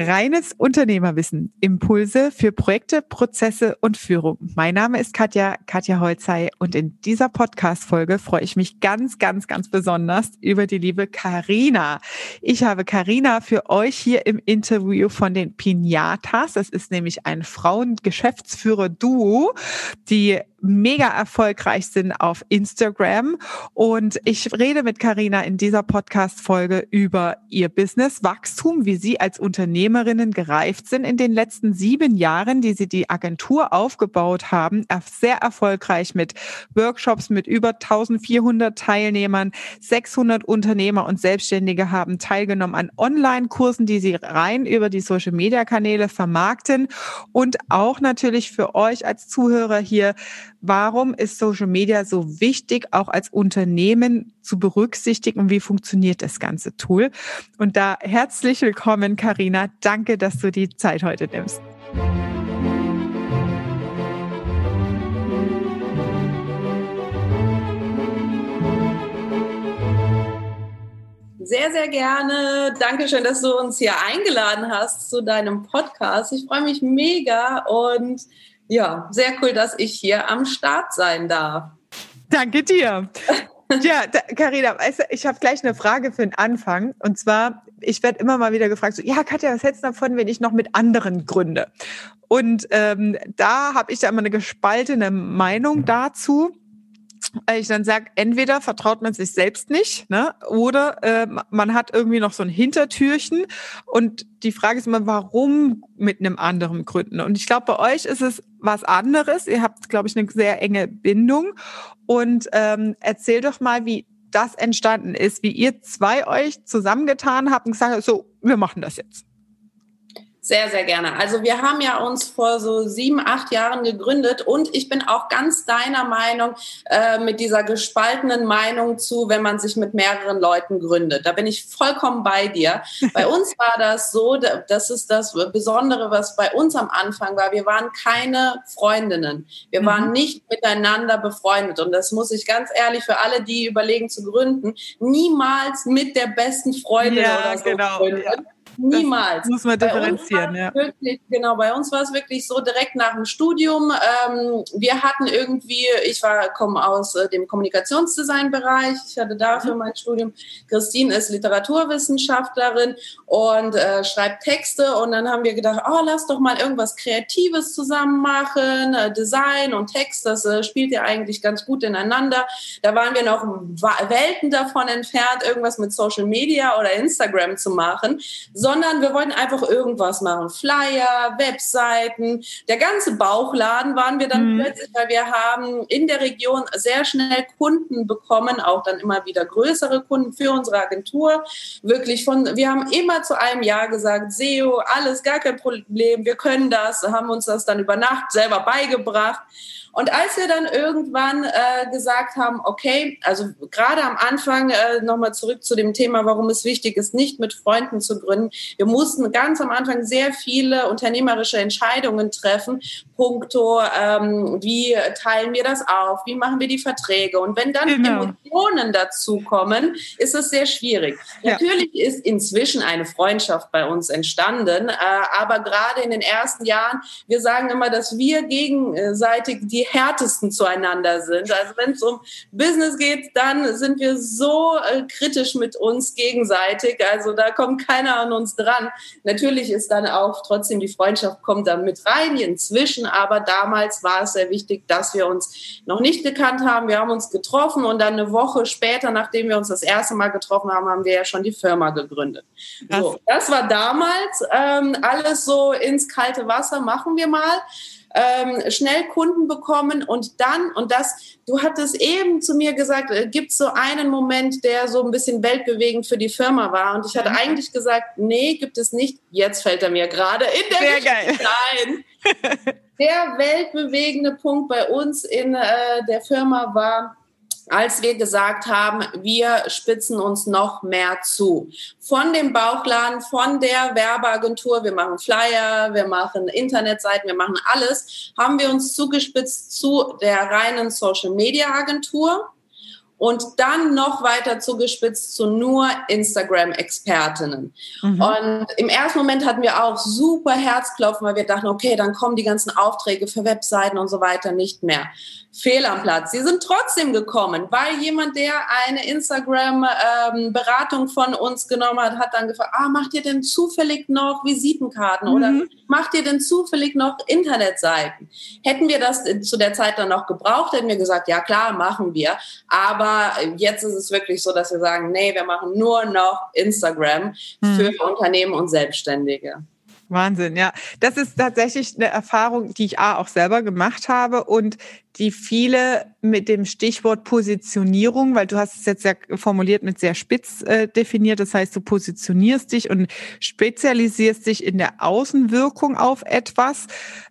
Reines Unternehmerwissen, Impulse für Projekte, Prozesse und Führung. Mein Name ist Katja, Katja Holzei und in dieser Podcast-Folge freue ich mich ganz, ganz, ganz besonders über die liebe Karina. Ich habe Karina für euch hier im Interview von den Pinatas. Das ist nämlich ein Frauen-Geschäftsführer-Duo, die mega erfolgreich sind auf Instagram. Und ich rede mit Karina in dieser Podcast-Folge über ihr Business, Wachstum, wie sie als Unternehmerinnen gereift sind in den letzten sieben Jahren, die sie die Agentur aufgebaut haben. Sehr erfolgreich mit Workshops mit über 1400 Teilnehmern. 600 Unternehmer und Selbstständige haben teilgenommen an Online-Kursen, die sie rein über die Social-Media-Kanäle vermarkten. Und auch natürlich für euch als Zuhörer hier Warum ist Social Media so wichtig, auch als Unternehmen zu berücksichtigen? Und wie funktioniert das ganze Tool? Und da herzlich willkommen, Karina. Danke, dass du die Zeit heute nimmst. Sehr, sehr gerne. Dankeschön, dass du uns hier eingeladen hast zu deinem Podcast. Ich freue mich mega und ja, sehr cool, dass ich hier am Start sein darf. Danke dir. Ja, Carina, ich habe gleich eine Frage für den Anfang. Und zwar, ich werde immer mal wieder gefragt, so, ja, Katja, was hältst du davon, wenn ich noch mit anderen gründe? Und ähm, da habe ich da immer eine gespaltene Meinung dazu ich dann sage, entweder vertraut man sich selbst nicht, ne, oder äh, man hat irgendwie noch so ein Hintertürchen. Und die Frage ist immer, warum mit einem anderen gründen? Und ich glaube, bei euch ist es was anderes. Ihr habt, glaube ich, eine sehr enge Bindung. Und ähm, erzähl doch mal, wie das entstanden ist, wie ihr zwei euch zusammengetan habt und gesagt habt, so, wir machen das jetzt. Sehr, sehr gerne. Also wir haben ja uns vor so sieben, acht Jahren gegründet und ich bin auch ganz deiner Meinung äh, mit dieser gespaltenen Meinung zu, wenn man sich mit mehreren Leuten gründet. Da bin ich vollkommen bei dir. Bei uns war das so, das ist das Besondere, was bei uns am Anfang war. Wir waren keine Freundinnen. Wir waren mhm. nicht miteinander befreundet und das muss ich ganz ehrlich für alle, die überlegen zu gründen, niemals mit der besten Freundin ja, oder so genau, gründen. Ja Niemals. Das muss man differenzieren, ja. Wirklich, genau, bei uns war es wirklich so direkt nach dem Studium. Ähm, wir hatten irgendwie, ich war, komme aus äh, dem Kommunikationsdesign-Bereich, ich hatte dafür mhm. mein Studium. Christine ist Literaturwissenschaftlerin und äh, schreibt Texte und dann haben wir gedacht, oh, lass doch mal irgendwas Kreatives zusammen machen, äh, Design und Text, das äh, spielt ja eigentlich ganz gut ineinander. Da waren wir noch Welten davon entfernt, irgendwas mit Social Media oder Instagram zu machen sondern wir wollten einfach irgendwas machen. Flyer, Webseiten, der ganze Bauchladen waren wir dann mhm. plötzlich, weil wir haben in der Region sehr schnell Kunden bekommen, auch dann immer wieder größere Kunden für unsere Agentur. Wirklich von, wir haben immer zu einem Jahr gesagt, SEO, alles gar kein Problem, wir können das, haben uns das dann über Nacht selber beigebracht. Und als wir dann irgendwann äh, gesagt haben, okay, also gerade am Anfang äh, nochmal zurück zu dem Thema, warum es wichtig ist, nicht mit Freunden zu gründen. Wir mussten ganz am Anfang sehr viele unternehmerische Entscheidungen treffen, puncto, ähm, wie teilen wir das auf, wie machen wir die Verträge. Und wenn dann genau. Emotionen dazukommen, ist es sehr schwierig. Ja. Natürlich ist inzwischen eine Freundschaft bei uns entstanden, äh, aber gerade in den ersten Jahren, wir sagen immer, dass wir gegenseitig die die härtesten zueinander sind. Also wenn es um Business geht, dann sind wir so äh, kritisch mit uns gegenseitig. Also da kommt keiner an uns dran. Natürlich ist dann auch trotzdem die Freundschaft kommt dann mit rein inzwischen, aber damals war es sehr wichtig, dass wir uns noch nicht gekannt haben. Wir haben uns getroffen und dann eine Woche später, nachdem wir uns das erste Mal getroffen haben, haben wir ja schon die Firma gegründet. So, das war damals ähm, alles so ins kalte Wasser machen wir mal ähm, schnell Kunden bekommen und dann, und das, du hattest eben zu mir gesagt, äh, gibt es so einen Moment, der so ein bisschen weltbewegend für die Firma war. Und ich hatte mhm. eigentlich gesagt, nee, gibt es nicht. Jetzt fällt er mir gerade in der Sehr geil. ein. der weltbewegende Punkt bei uns in äh, der Firma war, als wir gesagt haben, wir spitzen uns noch mehr zu. Von dem Bauchladen, von der Werbeagentur, wir machen Flyer, wir machen Internetseiten, wir machen alles, haben wir uns zugespitzt zu der reinen Social Media Agentur und dann noch weiter zugespitzt zu nur Instagram-Expertinnen. Mhm. Und im ersten Moment hatten wir auch super Herzklopfen, weil wir dachten, okay, dann kommen die ganzen Aufträge für Webseiten und so weiter nicht mehr. Fehl am Platz. Sie sind trotzdem gekommen, weil jemand, der eine Instagram-Beratung ähm, von uns genommen hat, hat dann gefragt, ah, macht ihr denn zufällig noch Visitenkarten mhm. oder macht ihr denn zufällig noch Internetseiten? Hätten wir das zu der Zeit dann noch gebraucht, hätten wir gesagt, ja klar, machen wir. Aber jetzt ist es wirklich so, dass wir sagen, nee, wir machen nur noch Instagram mhm. für Unternehmen und Selbstständige. Wahnsinn, ja. Das ist tatsächlich eine Erfahrung, die ich auch selber gemacht habe und die viele mit dem Stichwort Positionierung, weil du hast es jetzt ja formuliert mit sehr spitz äh, definiert, das heißt, du positionierst dich und spezialisierst dich in der Außenwirkung auf etwas,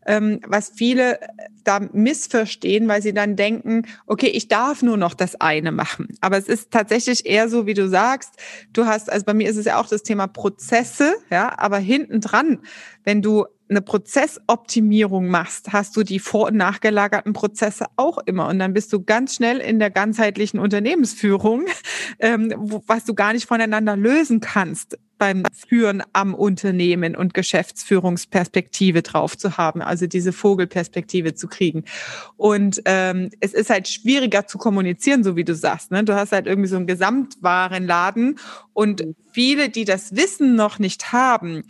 ähm, was viele da missverstehen, weil sie dann denken, okay, ich darf nur noch das eine machen. Aber es ist tatsächlich eher so, wie du sagst, du hast, also bei mir ist es ja auch das Thema Prozesse, ja, aber hinten dran, wenn du eine Prozessoptimierung machst, hast du die vor- und nachgelagerten Prozesse auch immer. Und dann bist du ganz schnell in der ganzheitlichen Unternehmensführung, ähm, was du gar nicht voneinander lösen kannst beim Führen am Unternehmen und Geschäftsführungsperspektive drauf zu haben, also diese Vogelperspektive zu kriegen. Und ähm, es ist halt schwieriger zu kommunizieren, so wie du sagst. Ne? Du hast halt irgendwie so einen Gesamtwarenladen und viele, die das Wissen noch nicht haben,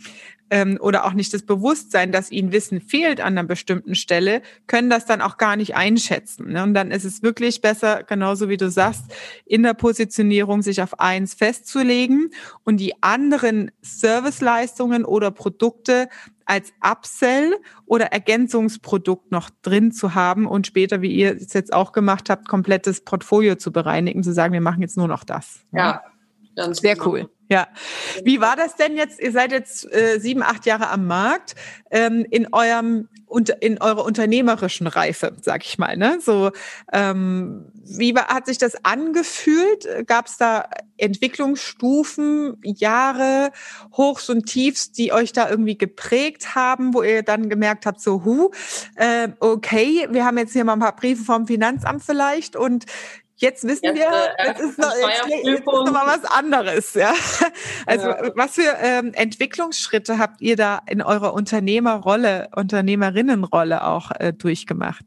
ähm, oder auch nicht das Bewusstsein, dass ihnen Wissen fehlt an einer bestimmten Stelle, können das dann auch gar nicht einschätzen. Ne? Und dann ist es wirklich besser, genauso wie du sagst, in der Positionierung sich auf eins festzulegen und die anderen Serviceleistungen oder Produkte als Upsell oder Ergänzungsprodukt noch drin zu haben und später, wie ihr es jetzt auch gemacht habt, komplettes Portfolio zu bereinigen, zu sagen, wir machen jetzt nur noch das. Ne? Ja, ganz sehr genau. cool. Ja. Wie war das denn jetzt? Ihr seid jetzt äh, sieben, acht Jahre am Markt ähm, in eurem in eurer unternehmerischen Reife, sag ich mal. Ne? So, ähm, wie war, hat sich das angefühlt? Gab es da Entwicklungsstufen, Jahre, Hochs und Tiefs, die euch da irgendwie geprägt haben, wo ihr dann gemerkt habt, so, hu, äh, okay, wir haben jetzt hier mal ein paar Briefe vom Finanzamt vielleicht und Jetzt wissen jetzt, wir, äh, jetzt ist, noch, jetzt, jetzt ist noch mal was anderes. Ja? Also ja. was für ähm, Entwicklungsschritte habt ihr da in eurer Unternehmerrolle, Unternehmerinnenrolle auch äh, durchgemacht?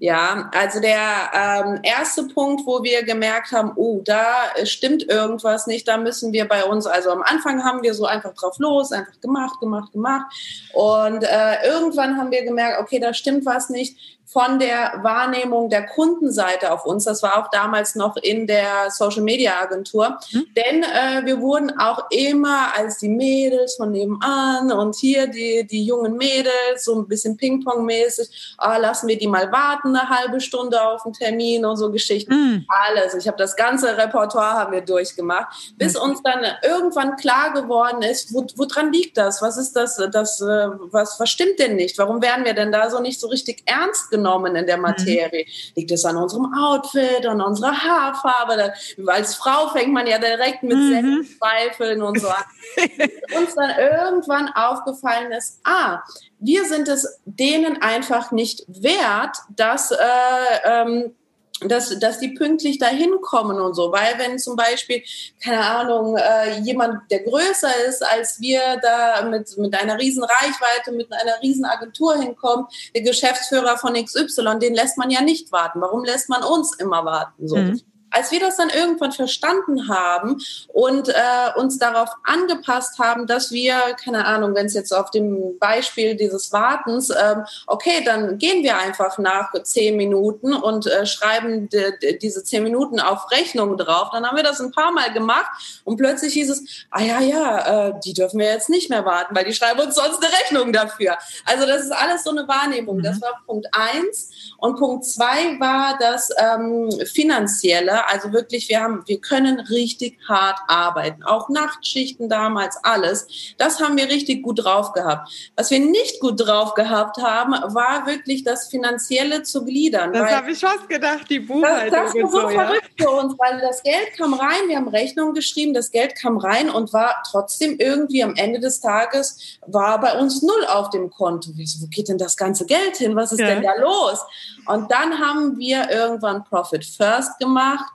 Ja, also der ähm, erste Punkt, wo wir gemerkt haben, oh, da stimmt irgendwas nicht, da müssen wir bei uns, also am Anfang haben wir so einfach drauf los, einfach gemacht, gemacht, gemacht. Und äh, irgendwann haben wir gemerkt, okay, da stimmt was nicht von der Wahrnehmung der Kundenseite auf uns. Das war auch damals noch in der Social Media Agentur. Mhm. Denn äh, wir wurden auch immer als die Mädels von nebenan und hier die, die jungen Mädels, so ein bisschen Ping-Pong-mäßig, ah, lassen wir die mal warten eine halbe Stunde auf einen Termin und so Geschichten. Mhm. Alles. Ich habe das ganze Repertoire haben wir durchgemacht, bis mhm. uns dann irgendwann klar geworden ist, wo, woran liegt das? Was ist das? das äh, was, was stimmt denn nicht? Warum werden wir denn da so nicht so richtig ernst genommen? Genommen in der mhm. Materie. Mhm. Liegt es an unserem Outfit, an unserer Haarfarbe? Als Frau fängt man ja direkt mit mhm. Selbstzweifeln und so an. uns dann irgendwann aufgefallen ist, ah, wir sind es denen einfach nicht wert, dass äh, ähm, dass, dass die pünktlich dahin kommen und so. Weil wenn zum Beispiel, keine Ahnung, äh, jemand, der größer ist als wir, da mit, mit einer riesen Reichweite, mit einer riesen Agentur hinkommt, der Geschäftsführer von XY, den lässt man ja nicht warten. Warum lässt man uns immer warten? So. Mhm als wir das dann irgendwann verstanden haben und äh, uns darauf angepasst haben, dass wir, keine Ahnung, wenn es jetzt auf dem Beispiel dieses Wartens, ähm, okay, dann gehen wir einfach nach zehn Minuten und äh, schreiben diese zehn Minuten auf Rechnung drauf. Dann haben wir das ein paar Mal gemacht und plötzlich hieß es, ah ja, ja, äh, die dürfen wir jetzt nicht mehr warten, weil die schreiben uns sonst eine Rechnung dafür. Also das ist alles so eine Wahrnehmung. Mhm. Das war Punkt eins. Und Punkt zwei war das ähm, Finanzielle also wirklich, wir haben, wir können richtig hart arbeiten. Auch Nachtschichten damals, alles. Das haben wir richtig gut drauf gehabt. Was wir nicht gut drauf gehabt haben, war wirklich das Finanzielle zu gliedern. Das habe ich fast gedacht, die Buchhaltung. Das, das war so, so verrückt ja. für uns, weil das Geld kam rein, wir haben Rechnungen geschrieben, das Geld kam rein und war trotzdem irgendwie am Ende des Tages, war bei uns null auf dem Konto. Wo geht denn das ganze Geld hin? Was ist ja. denn da los? Und dann haben wir irgendwann Profit First gemacht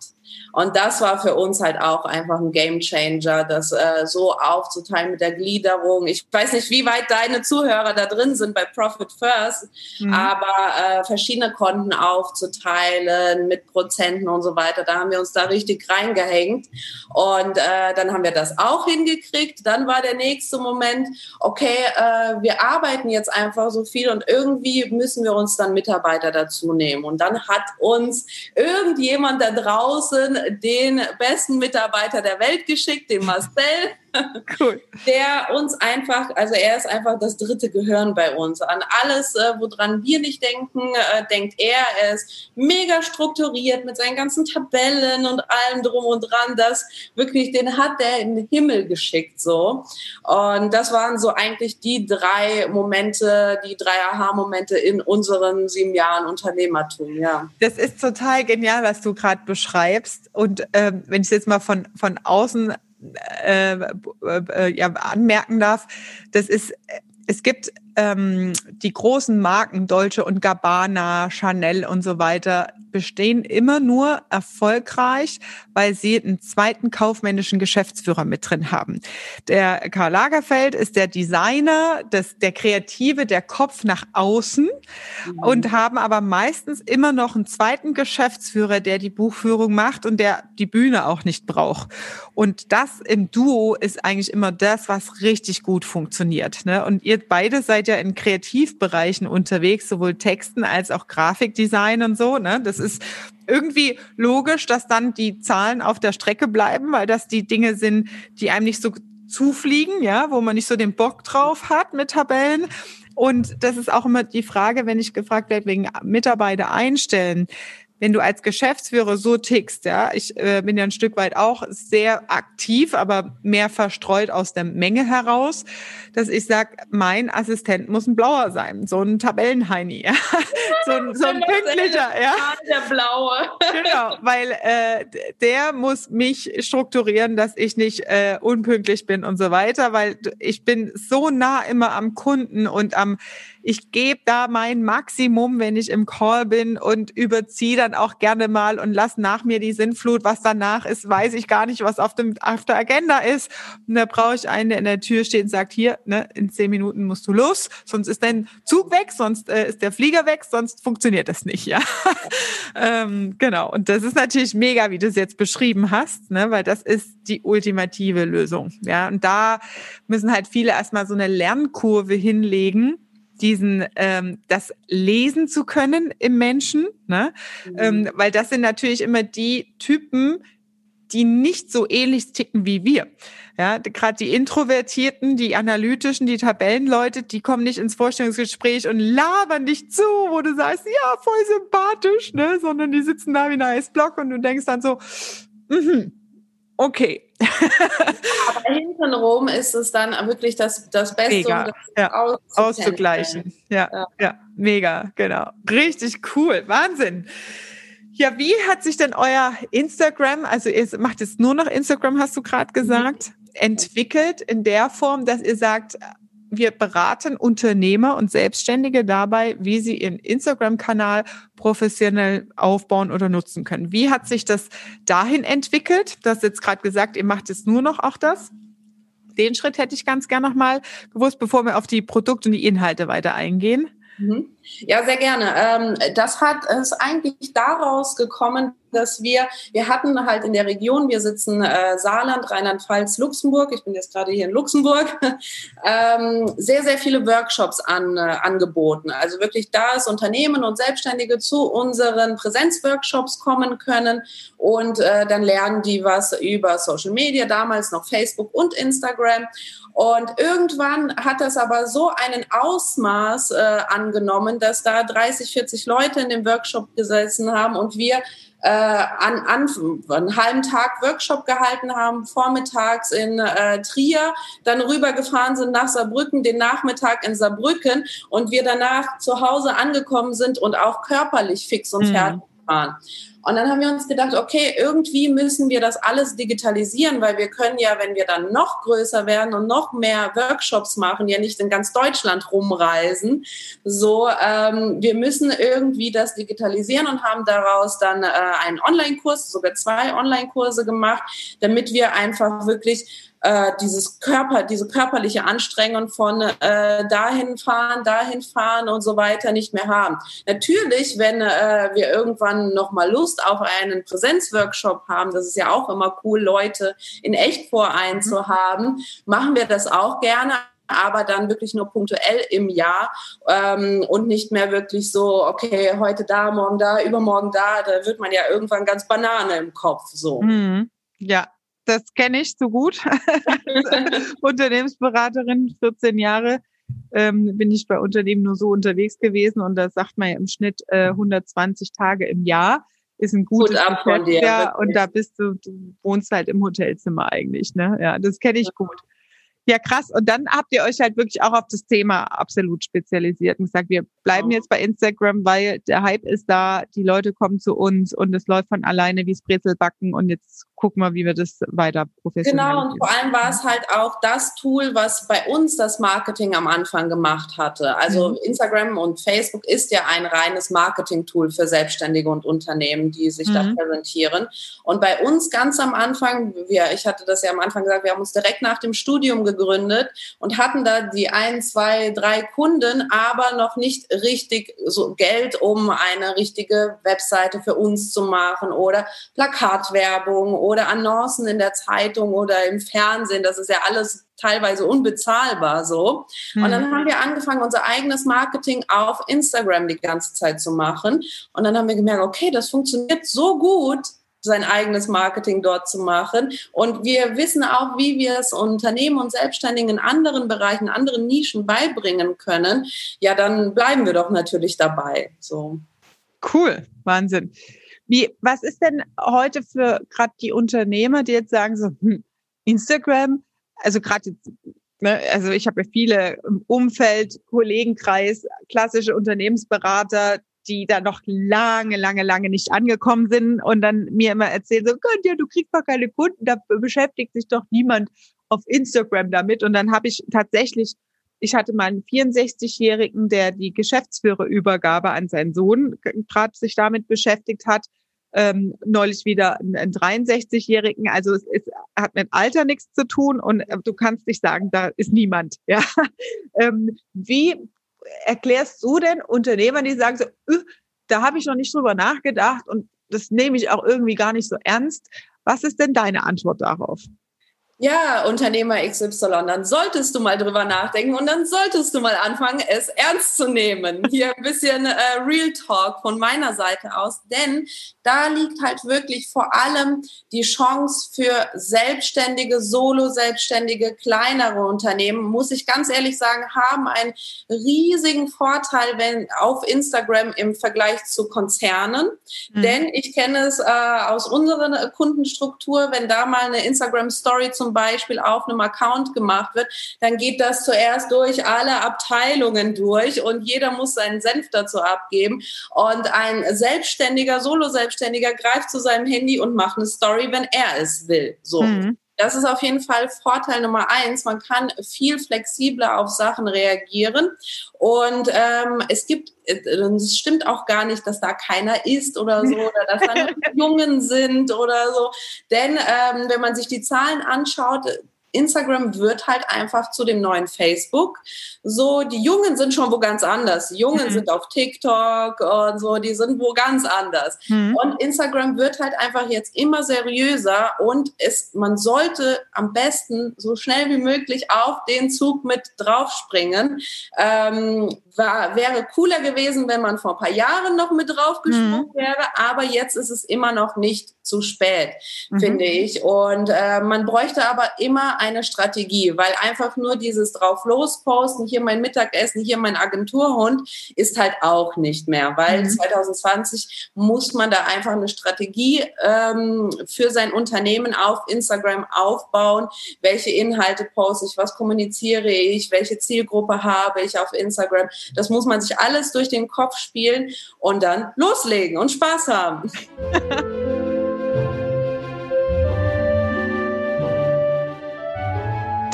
Und das war für uns halt auch einfach ein Game Changer, das äh, so aufzuteilen mit der Gliederung. Ich weiß nicht, wie weit deine Zuhörer da drin sind bei Profit First, mhm. aber äh, verschiedene Konten aufzuteilen mit Prozenten und so weiter, da haben wir uns da richtig reingehängt. Und äh, dann haben wir das auch hingekriegt. Dann war der nächste Moment, okay, äh, wir arbeiten jetzt einfach so viel und irgendwie müssen wir uns dann Mitarbeiter dazu nehmen. Und dann hat uns irgendjemand da draußen den besten Mitarbeiter der Welt geschickt, den Marcel. Cool. Der uns einfach, also er ist einfach das dritte Gehirn bei uns. An alles, äh, woran wir nicht denken, äh, denkt er. Er ist mega strukturiert mit seinen ganzen Tabellen und allem drum und dran. Das wirklich, den hat er in den Himmel geschickt, so. Und das waren so eigentlich die drei Momente, die drei Aha-Momente in unseren sieben Jahren Unternehmertum, ja. Das ist total genial, was du gerade beschreibst. Und ähm, wenn ich jetzt mal von, von außen äh, äh, ja, anmerken darf, das ist, es gibt ähm, die großen Marken Dolce und Gabbana, Chanel und so weiter bestehen immer nur erfolgreich, weil sie einen zweiten kaufmännischen Geschäftsführer mit drin haben. Der Karl Lagerfeld ist der Designer, das, der Kreative, der Kopf nach außen mhm. und haben aber meistens immer noch einen zweiten Geschäftsführer, der die Buchführung macht und der die Bühne auch nicht braucht. Und das im Duo ist eigentlich immer das, was richtig gut funktioniert. Ne? Und ihr beide seid ja in Kreativbereichen unterwegs, sowohl Texten als auch Grafikdesign und so. Ne? Das ist irgendwie logisch, dass dann die Zahlen auf der Strecke bleiben, weil das die Dinge sind, die einem nicht so zufliegen, ja, wo man nicht so den Bock drauf hat mit Tabellen. Und das ist auch immer die Frage, wenn ich gefragt werde wegen Mitarbeiter einstellen wenn du als Geschäftsführer so tickst, ja, ich äh, bin ja ein Stück weit auch sehr aktiv, aber mehr verstreut aus der Menge heraus, dass ich sage, mein Assistent muss ein blauer sein, so ein Tabellenheini, ja. So, ein, so ein pünktlicher, ja. Der blaue. genau, weil äh, der muss mich strukturieren, dass ich nicht äh, unpünktlich bin und so weiter, weil ich bin so nah immer am Kunden und am ich gebe da mein Maximum, wenn ich im Call bin und überziehe dann auch gerne mal und lass nach mir die Sinnflut. Was danach ist, weiß ich gar nicht, was auf, dem, auf der Agenda ist. Und da brauche ich einen, der in der Tür steht und sagt, hier, ne, in zehn Minuten musst du los, sonst ist dein Zug weg, sonst äh, ist der Flieger weg, sonst funktioniert das nicht, ja. ähm, genau. Und das ist natürlich mega, wie du es jetzt beschrieben hast, ne, weil das ist die ultimative Lösung. Ja, und da müssen halt viele erstmal so eine Lernkurve hinlegen diesen ähm, das lesen zu können im Menschen, ne? Mhm. Ähm, weil das sind natürlich immer die Typen, die nicht so ähnlich ticken wie wir. Ja, gerade die Introvertierten, die Analytischen, die Tabellenleute, die kommen nicht ins Vorstellungsgespräch und labern dich zu, wo du sagst, ja, voll sympathisch, ne? Sondern die sitzen da wie ein Eisblock und du denkst dann so, mhm, okay. Aber hintenrum ist es dann wirklich das, das Beste, mega. um das ja. auszugleichen. Ja, ja, ja, mega, genau. Richtig cool, Wahnsinn. Ja, wie hat sich denn euer Instagram, also ihr macht jetzt nur noch Instagram, hast du gerade gesagt, mhm. entwickelt in der Form, dass ihr sagt, wir beraten Unternehmer und Selbstständige dabei, wie sie ihren Instagram-Kanal professionell aufbauen oder nutzen können. Wie hat sich das dahin entwickelt? Du hast jetzt gerade gesagt, ihr macht jetzt nur noch auch das. Den Schritt hätte ich ganz gern nochmal gewusst, bevor wir auf die Produkte und die Inhalte weiter eingehen. Mhm. Ja, sehr gerne. Ähm, das hat es eigentlich daraus gekommen, dass wir, wir hatten halt in der Region, wir sitzen äh, Saarland, Rheinland-Pfalz, Luxemburg, ich bin jetzt gerade hier in Luxemburg, ähm, sehr, sehr viele Workshops an, äh, angeboten. Also wirklich, dass Unternehmen und Selbstständige zu unseren Präsenzworkshops kommen können und äh, dann lernen die was über Social Media, damals noch Facebook und Instagram. Und irgendwann hat das aber so einen Ausmaß äh, angenommen, dass da 30, 40 Leute in dem Workshop gesessen haben und wir äh, an, an einen halben Tag Workshop gehalten haben, vormittags in äh, Trier, dann rübergefahren sind nach Saarbrücken, den Nachmittag in Saarbrücken und wir danach zu Hause angekommen sind und auch körperlich fix und mhm. Fahren. Und dann haben wir uns gedacht, okay, irgendwie müssen wir das alles digitalisieren, weil wir können ja, wenn wir dann noch größer werden und noch mehr Workshops machen, ja nicht in ganz Deutschland rumreisen. So, ähm, wir müssen irgendwie das digitalisieren und haben daraus dann äh, einen Online-Kurs, sogar zwei Online-Kurse gemacht, damit wir einfach wirklich äh, dieses Körper, diese körperliche Anstrengung von äh, dahin fahren, dahin fahren und so weiter nicht mehr haben. Natürlich, wenn äh, wir irgendwann noch mal Lust auf einen Präsenzworkshop haben, das ist ja auch immer cool, Leute in echt Verein zu haben, machen wir das auch gerne aber dann wirklich nur punktuell im Jahr ähm, und nicht mehr wirklich so, okay, heute da, morgen da, übermorgen da, da wird man ja irgendwann ganz Banane im Kopf so. Mhm. Ja, das kenne ich so gut. Unternehmensberaterin, 14 Jahre, ähm, bin ich bei Unternehmen nur so unterwegs gewesen und da sagt man ja im Schnitt äh, 120 Tage im Jahr ist ein gutes gut Geschäftsjahr und da bist du, du wohnst halt im Hotelzimmer eigentlich, ne? Ja, das kenne ich gut. Ja, krass. Und dann habt ihr euch halt wirklich auch auf das Thema absolut spezialisiert und gesagt, wir bleiben jetzt bei Instagram, weil der Hype ist da, die Leute kommen zu uns und es läuft von alleine wie Brezelbacken und jetzt gucken wir, wie wir das weiter professionell Genau, und vor allem war es halt auch das Tool, was bei uns das Marketing am Anfang gemacht hatte. Also mhm. Instagram und Facebook ist ja ein reines Marketing-Tool für Selbstständige und Unternehmen, die sich mhm. da präsentieren. Und bei uns ganz am Anfang, wir, ich hatte das ja am Anfang gesagt, wir haben uns direkt nach dem Studium gegründet und hatten da die ein, zwei, drei Kunden, aber noch nicht richtig so Geld, um eine richtige Webseite für uns zu machen oder Plakatwerbung oder Annoncen in der Zeitung oder im Fernsehen. Das ist ja alles teilweise unbezahlbar so. Mhm. Und dann mhm. haben wir angefangen, unser eigenes Marketing auf Instagram die ganze Zeit zu machen. Und dann haben wir gemerkt, okay, das funktioniert so gut, sein eigenes Marketing dort zu machen. Und wir wissen auch, wie wir es Unternehmen und Selbstständigen in anderen Bereichen, anderen Nischen beibringen können. Ja, dann bleiben wir doch natürlich dabei. So. Cool, Wahnsinn. Wie, was ist denn heute für gerade die Unternehmer, die jetzt sagen so, hm, Instagram, also gerade ne, also ich habe ja viele im Umfeld, Kollegenkreis, klassische Unternehmensberater, die da noch lange, lange, lange nicht angekommen sind und dann mir immer erzählen, so, ja, du kriegst doch keine Kunden, da beschäftigt sich doch niemand auf Instagram damit. Und dann habe ich tatsächlich ich hatte mal einen 64-Jährigen, der die Geschäftsführerübergabe an seinen Sohn gerade sich damit beschäftigt hat. Ähm, neulich wieder einen 63-Jährigen. Also es, es hat mit Alter nichts zu tun und äh, du kannst nicht sagen, da ist niemand. Ja. Ähm, wie erklärst du denn Unternehmern, die sagen so, da habe ich noch nicht drüber nachgedacht und das nehme ich auch irgendwie gar nicht so ernst. Was ist denn deine Antwort darauf? Ja, Unternehmer XY, dann solltest du mal drüber nachdenken und dann solltest du mal anfangen, es ernst zu nehmen. Hier ein bisschen äh, Real Talk von meiner Seite aus, denn da liegt halt wirklich vor allem die Chance für selbstständige, solo-selbstständige, kleinere Unternehmen, muss ich ganz ehrlich sagen, haben einen riesigen Vorteil wenn, auf Instagram im Vergleich zu Konzernen. Mhm. Denn ich kenne es äh, aus unserer Kundenstruktur, wenn da mal eine Instagram-Story zum Beispiel auf einem Account gemacht wird, dann geht das zuerst durch alle Abteilungen durch und jeder muss seinen Senf dazu abgeben. Und ein Selbstständiger, Solo-Selbstständiger greift zu seinem Handy und macht eine Story, wenn er es will. So. Mhm. Das ist auf jeden Fall Vorteil Nummer eins. Man kann viel flexibler auf Sachen reagieren. Und ähm, es gibt, äh, es stimmt auch gar nicht, dass da keiner ist oder so, oder dass da Jungen sind oder so. Denn ähm, wenn man sich die Zahlen anschaut, Instagram wird halt einfach zu dem neuen Facebook. So, die Jungen sind schon wo ganz anders. Die Jungen mhm. sind auf TikTok und so, die sind wo ganz anders. Mhm. Und Instagram wird halt einfach jetzt immer seriöser und es, man sollte am besten so schnell wie möglich auf den Zug mit draufspringen. Ähm, war, wäre cooler gewesen, wenn man vor ein paar Jahren noch mit draufgesprungen mhm. wäre, aber jetzt ist es immer noch nicht zu spät, mhm. finde ich. Und äh, man bräuchte aber immer eine Strategie, weil einfach nur dieses drauf losposten, hier mein Mittagessen, hier mein Agenturhund, ist halt auch nicht mehr, weil mhm. 2020 muss man da einfach eine Strategie ähm, für sein Unternehmen auf Instagram aufbauen. Welche Inhalte poste ich, was kommuniziere ich, welche Zielgruppe habe ich auf Instagram. Das muss man sich alles durch den Kopf spielen und dann loslegen und Spaß haben.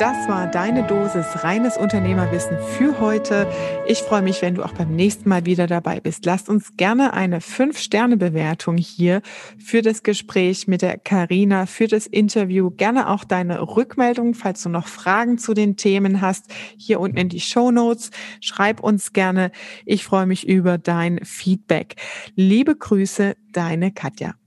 Das war deine Dosis reines Unternehmerwissen für heute. Ich freue mich, wenn du auch beim nächsten Mal wieder dabei bist. Lasst uns gerne eine 5-Sterne-Bewertung hier für das Gespräch mit der Karina, für das Interview. Gerne auch deine Rückmeldung, falls du noch Fragen zu den Themen hast, hier unten in die Show Notes. Schreib uns gerne. Ich freue mich über dein Feedback. Liebe Grüße, deine Katja.